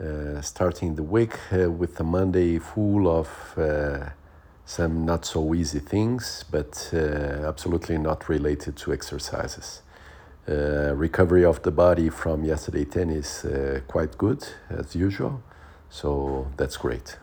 uh, starting the week uh, with a Monday full of uh, some not so easy things, but uh, absolutely not related to exercises. Uh, recovery of the body from yesterday tennis uh, quite good as usual, so that's great.